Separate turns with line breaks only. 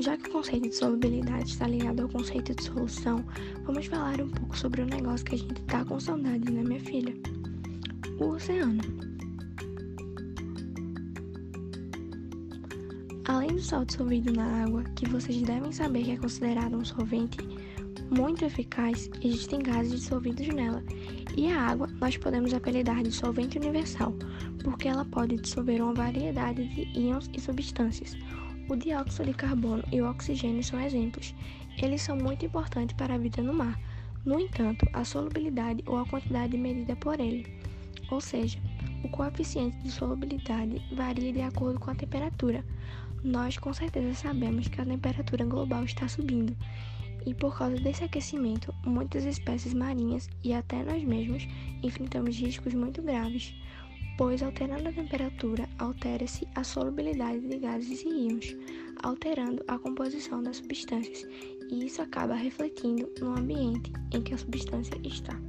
já que o conceito de solubilidade está ligado ao conceito de solução, vamos falar um pouco sobre o negócio que a gente tá com saudade, né, minha filha? O oceano. Além do sal dissolvido na água, que vocês devem saber que é considerado um solvente muito eficaz, existem gases dissolvidos nela. E a água nós podemos apelidar de solvente universal, porque ela pode dissolver uma variedade de íons e substâncias. O dióxido de carbono e o oxigênio são exemplos. Eles são muito importantes para a vida no mar. No entanto, a solubilidade ou a quantidade medida por ele, ou seja, o coeficiente de solubilidade varia de acordo com a temperatura. Nós com certeza sabemos que a temperatura global está subindo, e por causa desse aquecimento, muitas espécies marinhas e até nós mesmos enfrentamos riscos muito graves pois alterando a temperatura, altera-se a solubilidade de gases e íons, alterando a composição das substâncias, e isso acaba refletindo no ambiente em que a substância está.